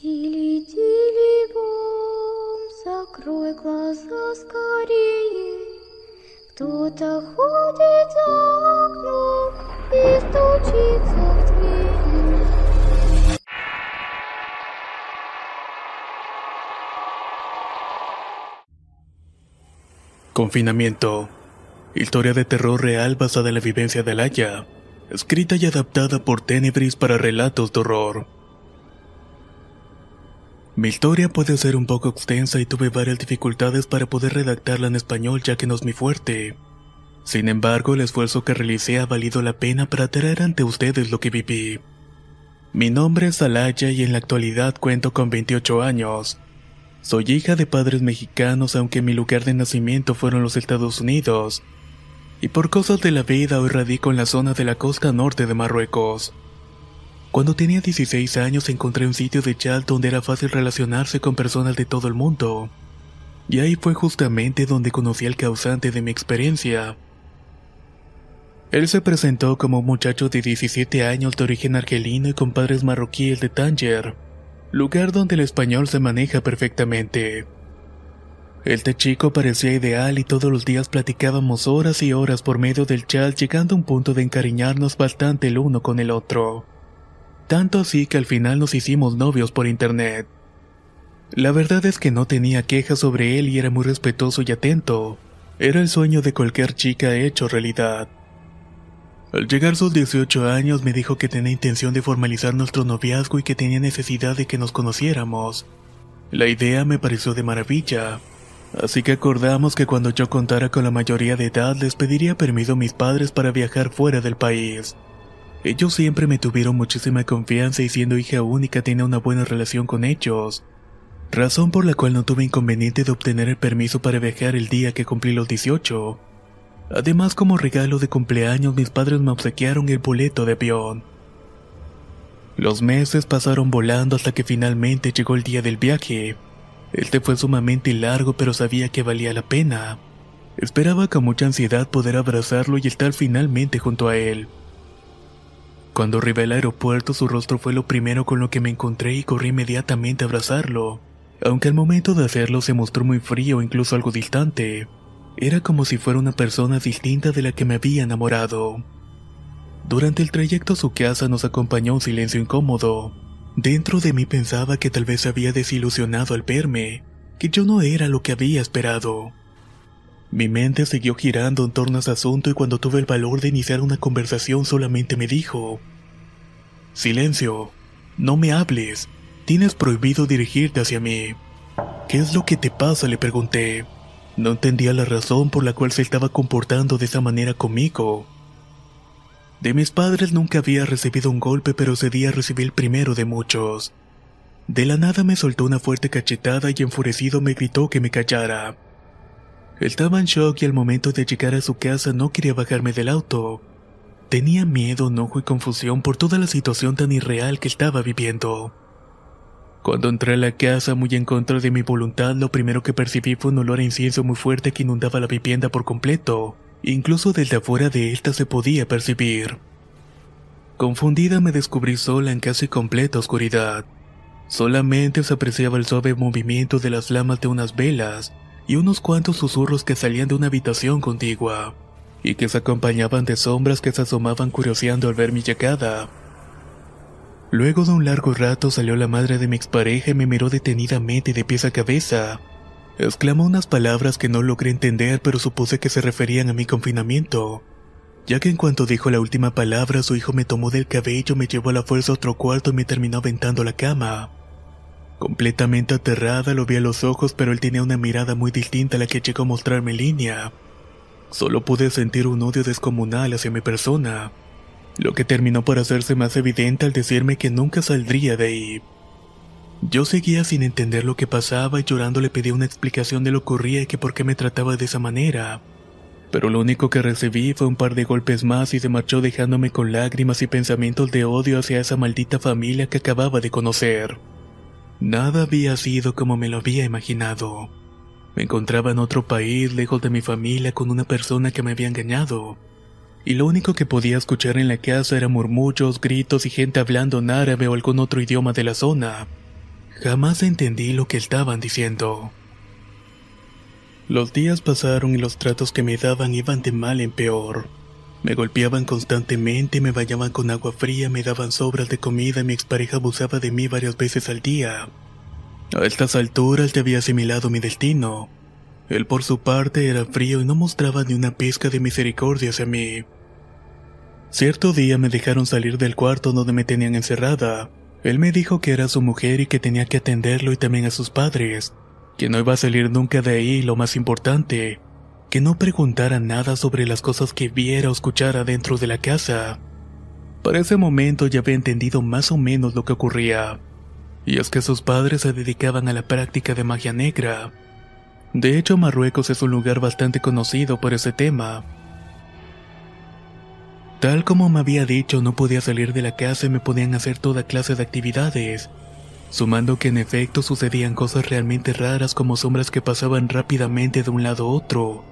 Тили, тили, бом, закрой глаза скорее. Кто-то ходит за окном и стучится в дверь. Confinamiento. Historia de terror real basada en la vivencia de Alaya. Escrita y adaptada por Tenebris para relatos de horror. Mi historia puede ser un poco extensa y tuve varias dificultades para poder redactarla en español ya que no es mi fuerte. Sin embargo, el esfuerzo que realicé ha valido la pena para traer ante ustedes lo que viví. Mi nombre es Alaya y en la actualidad cuento con 28 años. Soy hija de padres mexicanos aunque mi lugar de nacimiento fueron los Estados Unidos. Y por cosas de la vida hoy radico en la zona de la costa norte de Marruecos. Cuando tenía 16 años encontré un sitio de chat donde era fácil relacionarse con personas de todo el mundo. Y ahí fue justamente donde conocí al causante de mi experiencia. Él se presentó como un muchacho de 17 años de origen argelino y con padres marroquíes de Tánger, lugar donde el español se maneja perfectamente. Este chico parecía ideal y todos los días platicábamos horas y horas por medio del chat llegando a un punto de encariñarnos bastante el uno con el otro. Tanto así que al final nos hicimos novios por internet. La verdad es que no tenía quejas sobre él y era muy respetuoso y atento. Era el sueño de cualquier chica hecho realidad. Al llegar sus 18 años me dijo que tenía intención de formalizar nuestro noviazgo y que tenía necesidad de que nos conociéramos. La idea me pareció de maravilla, así que acordamos que cuando yo contara con la mayoría de edad les pediría permiso a mis padres para viajar fuera del país. Ellos siempre me tuvieron muchísima confianza y siendo hija única tenía una buena relación con ellos, razón por la cual no tuve inconveniente de obtener el permiso para viajar el día que cumplí los 18. Además, como regalo de cumpleaños, mis padres me obsequiaron el boleto de avión. Los meses pasaron volando hasta que finalmente llegó el día del viaje. Este fue sumamente largo, pero sabía que valía la pena. Esperaba con mucha ansiedad poder abrazarlo y estar finalmente junto a él. Cuando arribé al aeropuerto, su rostro fue lo primero con lo que me encontré y corrí inmediatamente a abrazarlo, aunque al momento de hacerlo se mostró muy frío, incluso algo distante. Era como si fuera una persona distinta de la que me había enamorado. Durante el trayecto a su casa nos acompañó un silencio incómodo. Dentro de mí pensaba que tal vez había desilusionado al verme, que yo no era lo que había esperado. Mi mente siguió girando en torno a ese asunto y cuando tuve el valor de iniciar una conversación solamente me dijo, Silencio, no me hables, tienes prohibido dirigirte hacia mí. ¿Qué es lo que te pasa? le pregunté. No entendía la razón por la cual se estaba comportando de esa manera conmigo. De mis padres nunca había recibido un golpe, pero ese día recibí el primero de muchos. De la nada me soltó una fuerte cachetada y enfurecido me gritó que me callara. Estaba en shock y al momento de llegar a su casa no quería bajarme del auto. Tenía miedo, enojo y confusión por toda la situación tan irreal que estaba viviendo. Cuando entré a la casa muy en contra de mi voluntad, lo primero que percibí fue un olor a incienso muy fuerte que inundaba la vivienda por completo. Incluso desde afuera de esta se podía percibir. Confundida me descubrí sola en casi completa oscuridad. Solamente se apreciaba el suave movimiento de las llamas de unas velas y unos cuantos susurros que salían de una habitación contigua, y que se acompañaban de sombras que se asomaban curioseando al ver mi llegada. Luego de un largo rato salió la madre de mi expareja y me miró detenidamente de pies a cabeza. Exclamó unas palabras que no logré entender pero supuse que se referían a mi confinamiento, ya que en cuanto dijo la última palabra su hijo me tomó del cabello, me llevó a la fuerza a otro cuarto y me terminó aventando la cama. Completamente aterrada lo vi a los ojos pero él tenía una mirada muy distinta a la que llegó a mostrarme línea. Solo pude sentir un odio descomunal hacia mi persona lo que terminó por hacerse más evidente al decirme que nunca saldría de ahí, Yo seguía sin entender lo que pasaba y llorando le pedí una explicación de lo que ocurría y que por qué me trataba de esa manera. Pero lo único que recibí fue un par de golpes más y se marchó dejándome con lágrimas y pensamientos de odio hacia esa maldita familia que acababa de conocer. Nada había sido como me lo había imaginado. Me encontraba en otro país, lejos de mi familia, con una persona que me había engañado. Y lo único que podía escuchar en la casa eran murmullos, gritos y gente hablando en árabe o algún otro idioma de la zona. Jamás entendí lo que estaban diciendo. Los días pasaron y los tratos que me daban iban de mal en peor. Me golpeaban constantemente, me bañaban con agua fría, me daban sobras de comida y mi expareja abusaba de mí varias veces al día. A estas alturas ya había asimilado mi destino. Él por su parte era frío y no mostraba ni una pizca de misericordia hacia mí. Cierto día me dejaron salir del cuarto donde me tenían encerrada. Él me dijo que era su mujer y que tenía que atenderlo y también a sus padres, que no iba a salir nunca de ahí lo más importante, que no preguntara nada sobre las cosas que viera o escuchara dentro de la casa. Para ese momento ya había entendido más o menos lo que ocurría, y es que sus padres se dedicaban a la práctica de magia negra. De hecho, Marruecos es un lugar bastante conocido por ese tema, Tal como me había dicho, no podía salir de la casa y me podían hacer toda clase de actividades, sumando que en efecto sucedían cosas realmente raras como sombras que pasaban rápidamente de un lado a otro.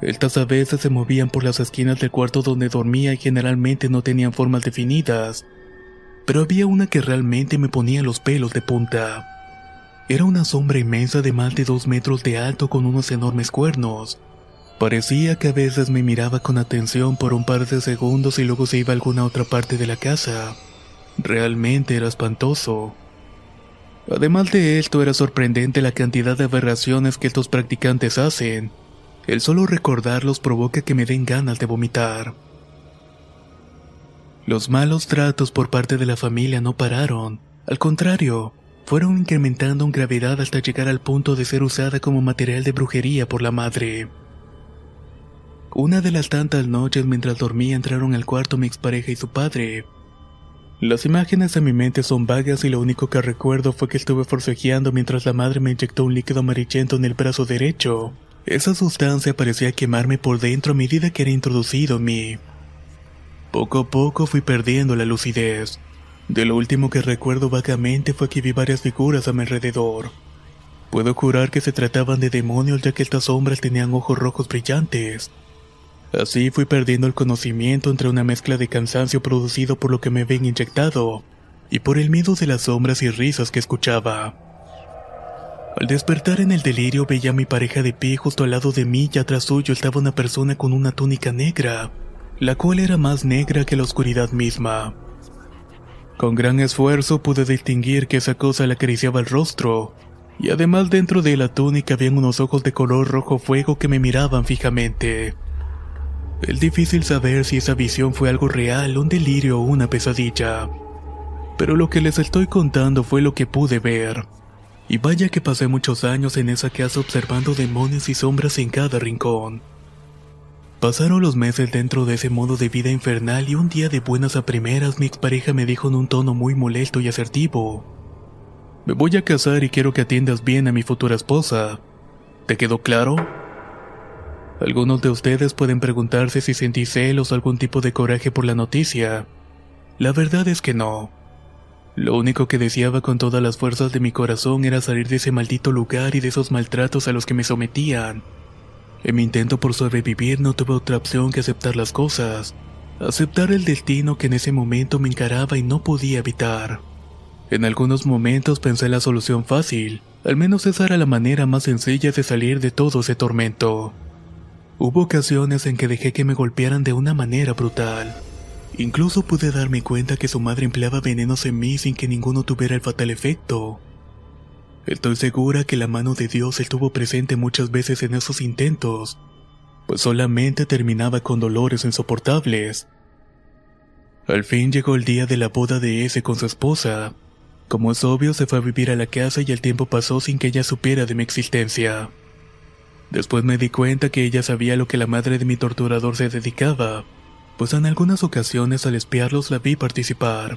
Estas a veces se movían por las esquinas del cuarto donde dormía y generalmente no tenían formas definidas, pero había una que realmente me ponía los pelos de punta. Era una sombra inmensa de más de dos metros de alto con unos enormes cuernos. Parecía que a veces me miraba con atención por un par de segundos y luego se iba a alguna otra parte de la casa. Realmente era espantoso. Además de esto, era sorprendente la cantidad de aberraciones que estos practicantes hacen. El solo recordarlos provoca que me den ganas de vomitar. Los malos tratos por parte de la familia no pararon. Al contrario, fueron incrementando en gravedad hasta llegar al punto de ser usada como material de brujería por la madre. Una de las tantas noches mientras dormía entraron al cuarto mi expareja y su padre. Las imágenes de mi mente son vagas y lo único que recuerdo fue que estuve forcejeando mientras la madre me inyectó un líquido amarillento en el brazo derecho. Esa sustancia parecía quemarme por dentro a medida que era introducido en mí. Poco a poco fui perdiendo la lucidez. De lo último que recuerdo vagamente fue que vi varias figuras a mi alrededor. Puedo jurar que se trataban de demonios ya que estas sombras tenían ojos rojos brillantes. Así fui perdiendo el conocimiento entre una mezcla de cansancio producido por lo que me habían inyectado y por el miedo de las sombras y risas que escuchaba. Al despertar en el delirio veía a mi pareja de pie justo al lado de mí y atrás suyo estaba una persona con una túnica negra, la cual era más negra que la oscuridad misma. Con gran esfuerzo pude distinguir que esa cosa le acariciaba el rostro, y además dentro de la túnica habían unos ojos de color rojo fuego que me miraban fijamente. Es difícil saber si esa visión fue algo real, un delirio o una pesadilla. Pero lo que les estoy contando fue lo que pude ver. Y vaya que pasé muchos años en esa casa observando demonios y sombras en cada rincón. Pasaron los meses dentro de ese modo de vida infernal y un día de buenas a primeras mi expareja me dijo en un tono muy molesto y asertivo. Me voy a casar y quiero que atiendas bien a mi futura esposa. ¿Te quedó claro? Algunos de ustedes pueden preguntarse si sentí celos o algún tipo de coraje por la noticia. La verdad es que no. Lo único que deseaba con todas las fuerzas de mi corazón era salir de ese maldito lugar y de esos maltratos a los que me sometían. En mi intento por sobrevivir no tuve otra opción que aceptar las cosas, aceptar el destino que en ese momento me encaraba y no podía evitar. En algunos momentos pensé la solución fácil, al menos esa era la manera más sencilla de salir de todo ese tormento. Hubo ocasiones en que dejé que me golpearan de una manera brutal. Incluso pude darme cuenta que su madre empleaba venenos en mí sin que ninguno tuviera el fatal efecto. Estoy segura que la mano de Dios estuvo presente muchas veces en esos intentos, pues solamente terminaba con dolores insoportables. Al fin llegó el día de la boda de ese con su esposa. Como es obvio, se fue a vivir a la casa y el tiempo pasó sin que ella supiera de mi existencia. Después me di cuenta que ella sabía lo que la madre de mi torturador se dedicaba, pues en algunas ocasiones al espiarlos la vi participar.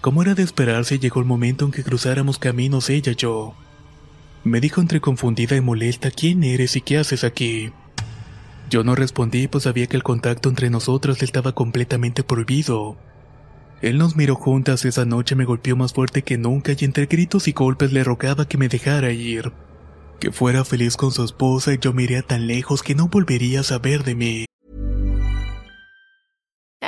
Como era de esperarse, llegó el momento en que cruzáramos caminos ella y yo. Me dijo entre confundida y molesta quién eres y qué haces aquí. Yo no respondí pues sabía que el contacto entre nosotros estaba completamente prohibido. Él nos miró juntas esa noche me golpeó más fuerte que nunca y entre gritos y golpes le rogaba que me dejara ir. Que fuera feliz con su esposa y yo miré tan lejos que no volvería a saber de mí.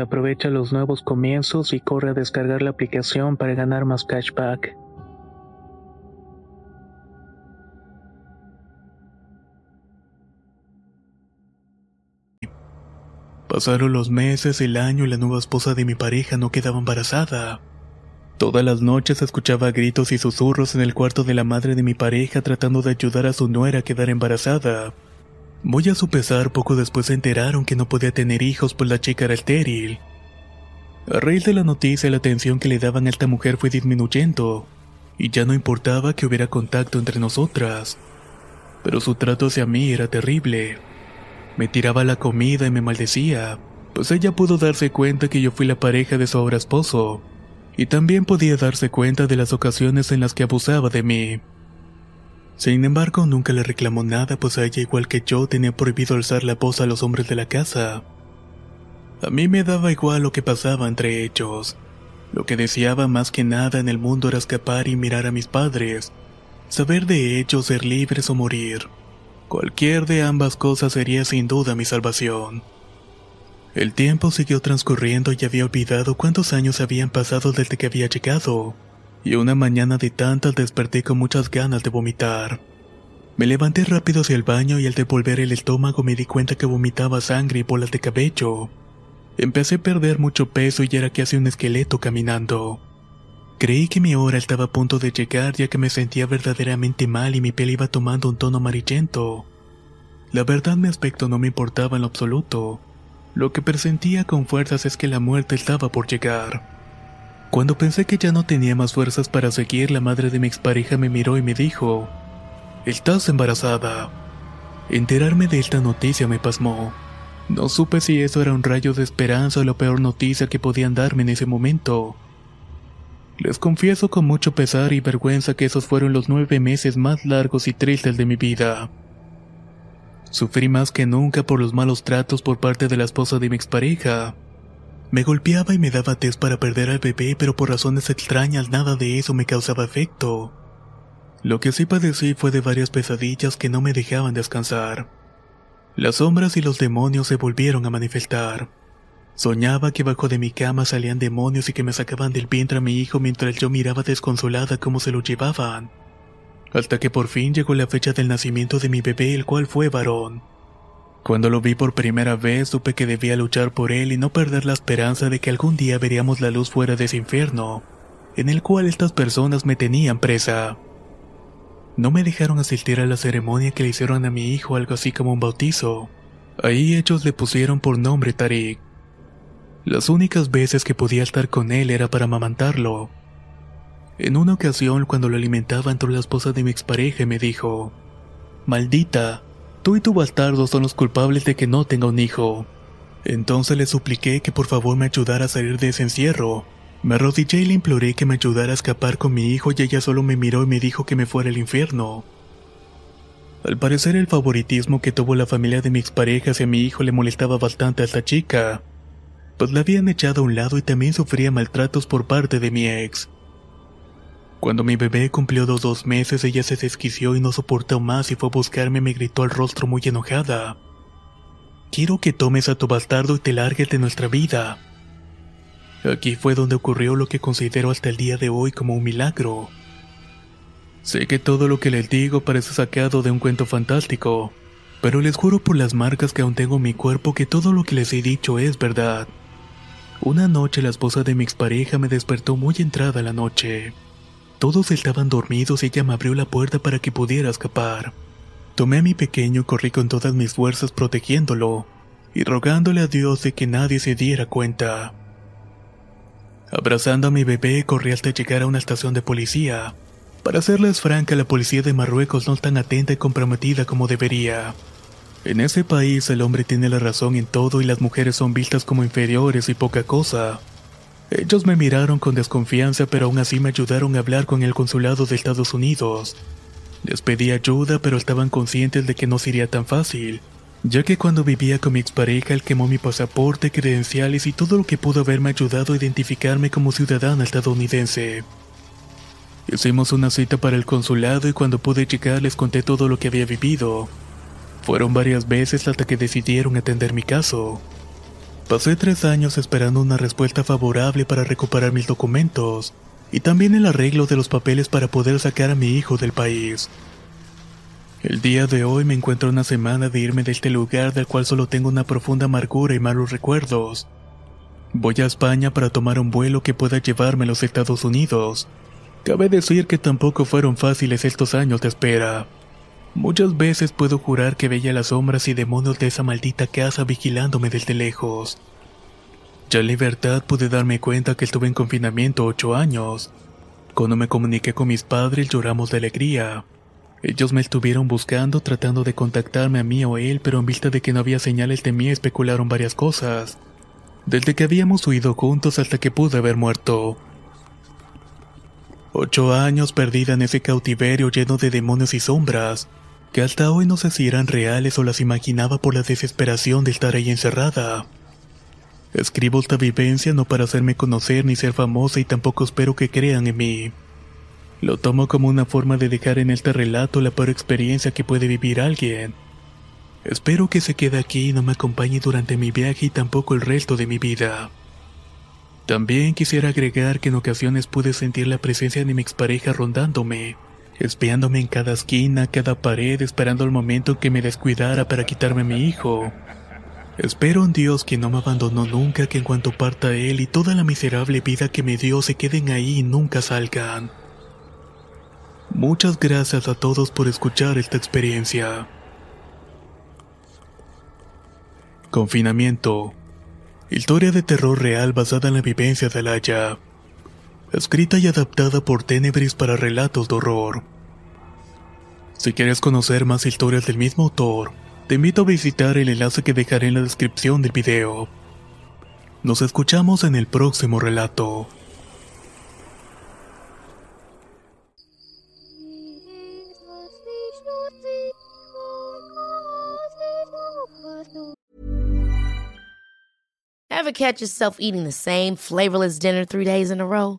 Aprovecha los nuevos comienzos y corre a descargar la aplicación para ganar más cashback. Pasaron los meses, el año y la nueva esposa de mi pareja no quedaba embarazada. Todas las noches escuchaba gritos y susurros en el cuarto de la madre de mi pareja tratando de ayudar a su nuera a quedar embarazada. Muy a su pesar, poco después se enteraron que no podía tener hijos pues la chica era estéril. A raíz de la noticia, la atención que le daban a esta mujer fue disminuyendo, y ya no importaba que hubiera contacto entre nosotras. Pero su trato hacia mí era terrible. Me tiraba la comida y me maldecía, pues ella pudo darse cuenta que yo fui la pareja de su ahora esposo, y también podía darse cuenta de las ocasiones en las que abusaba de mí. Sin embargo, nunca le reclamó nada, pues a ella, igual que yo, tenía prohibido alzar la voz a los hombres de la casa. A mí me daba igual lo que pasaba entre ellos. Lo que deseaba más que nada en el mundo era escapar y mirar a mis padres, saber de ellos ser libres o morir. Cualquier de ambas cosas sería sin duda mi salvación. El tiempo siguió transcurriendo y había olvidado cuántos años habían pasado desde que había llegado y una mañana de tantas desperté con muchas ganas de vomitar. Me levanté rápido hacia el baño y al devolver el estómago me di cuenta que vomitaba sangre y bolas de cabello. Empecé a perder mucho peso y era casi un esqueleto caminando. Creí que mi hora estaba a punto de llegar ya que me sentía verdaderamente mal y mi piel iba tomando un tono amarillento. La verdad mi aspecto no me importaba en lo absoluto. Lo que presentía con fuerzas es que la muerte estaba por llegar. Cuando pensé que ya no tenía más fuerzas para seguir, la madre de mi expareja me miró y me dijo, Estás embarazada. Enterarme de esta noticia me pasmó. No supe si eso era un rayo de esperanza o la peor noticia que podían darme en ese momento. Les confieso con mucho pesar y vergüenza que esos fueron los nueve meses más largos y tristes de mi vida. Sufrí más que nunca por los malos tratos por parte de la esposa de mi expareja. Me golpeaba y me daba test para perder al bebé, pero por razones extrañas nada de eso me causaba efecto. Lo que sí padecí fue de varias pesadillas que no me dejaban descansar. Las sombras y los demonios se volvieron a manifestar. Soñaba que bajo de mi cama salían demonios y que me sacaban del vientre a mi hijo mientras yo miraba desconsolada cómo se lo llevaban. Hasta que por fin llegó la fecha del nacimiento de mi bebé, el cual fue varón. Cuando lo vi por primera vez supe que debía luchar por él y no perder la esperanza de que algún día veríamos la luz fuera de ese infierno, en el cual estas personas me tenían presa. No me dejaron asistir a la ceremonia que le hicieron a mi hijo, algo así como un bautizo. Ahí ellos le pusieron por nombre Tarik. Las únicas veces que podía estar con él era para amamantarlo. En una ocasión, cuando lo alimentaba, entró la esposa de mi expareja y me dijo: Maldita, tú y tu bastardo son los culpables de que no tenga un hijo. Entonces le supliqué que por favor me ayudara a salir de ese encierro. Me arrodillé y le imploré que me ayudara a escapar con mi hijo y ella solo me miró y me dijo que me fuera al infierno. Al parecer el favoritismo que tuvo la familia de mi expareja hacia mi hijo le molestaba bastante a esta chica pues la habían echado a un lado y también sufría maltratos por parte de mi ex. Cuando mi bebé cumplió los dos meses, ella se desquició y no soportó más y fue a buscarme y me gritó al rostro muy enojada. Quiero que tomes a tu bastardo y te largues de nuestra vida. Aquí fue donde ocurrió lo que considero hasta el día de hoy como un milagro. Sé que todo lo que les digo parece sacado de un cuento fantástico, pero les juro por las marcas que aún tengo en mi cuerpo que todo lo que les he dicho es verdad. Una noche la esposa de mi expareja me despertó muy entrada la noche. Todos estaban dormidos y ella me abrió la puerta para que pudiera escapar. Tomé a mi pequeño y corrí con todas mis fuerzas protegiéndolo y rogándole a Dios de que nadie se diera cuenta. Abrazando a mi bebé corrí hasta llegar a una estación de policía. Para serles franca, la policía de Marruecos no es tan atenta y comprometida como debería. En ese país el hombre tiene la razón en todo y las mujeres son vistas como inferiores y poca cosa. Ellos me miraron con desconfianza pero aún así me ayudaron a hablar con el consulado de Estados Unidos. Les pedí ayuda pero estaban conscientes de que no sería tan fácil, ya que cuando vivía con mi expareja él quemó mi pasaporte, credenciales y todo lo que pudo haberme ayudado a identificarme como ciudadana estadounidense. Hicimos una cita para el consulado y cuando pude llegar les conté todo lo que había vivido. Fueron varias veces hasta que decidieron atender mi caso. Pasé tres años esperando una respuesta favorable para recuperar mis documentos y también el arreglo de los papeles para poder sacar a mi hijo del país. El día de hoy me encuentro una semana de irme de este lugar del cual solo tengo una profunda amargura y malos recuerdos. Voy a España para tomar un vuelo que pueda llevarme a los Estados Unidos. Cabe decir que tampoco fueron fáciles estos años de espera. Muchas veces puedo jurar que veía las sombras y demonios de esa maldita casa vigilándome desde lejos. Ya en libertad pude darme cuenta que estuve en confinamiento ocho años. Cuando me comuniqué con mis padres lloramos de alegría. Ellos me estuvieron buscando tratando de contactarme a mí o él, pero en vista de que no había señales de mí especularon varias cosas. Desde que habíamos huido juntos hasta que pude haber muerto. Ocho años perdida en ese cautiverio lleno de demonios y sombras que hasta hoy no sé si eran reales o las imaginaba por la desesperación de estar ahí encerrada. Escribo esta vivencia no para hacerme conocer ni ser famosa y tampoco espero que crean en mí. Lo tomo como una forma de dejar en este relato la peor experiencia que puede vivir alguien. Espero que se quede aquí y no me acompañe durante mi viaje y tampoco el resto de mi vida. También quisiera agregar que en ocasiones pude sentir la presencia de mi expareja rondándome espiándome en cada esquina, cada pared, esperando el momento en que me descuidara para quitarme a mi hijo. Espero en Dios que no me abandonó nunca que en cuanto parta Él y toda la miserable vida que me dio se queden ahí y nunca salgan. Muchas gracias a todos por escuchar esta experiencia. Confinamiento. Historia de terror real basada en la vivencia de Alaya. Escrita y adaptada por Tenebris para relatos de horror. Si quieres conocer más historias del mismo autor, te invito a visitar el enlace que dejaré en la descripción del video. Nos escuchamos en el próximo relato. Ever catch yourself eating the same flavorless dinner three days in a row?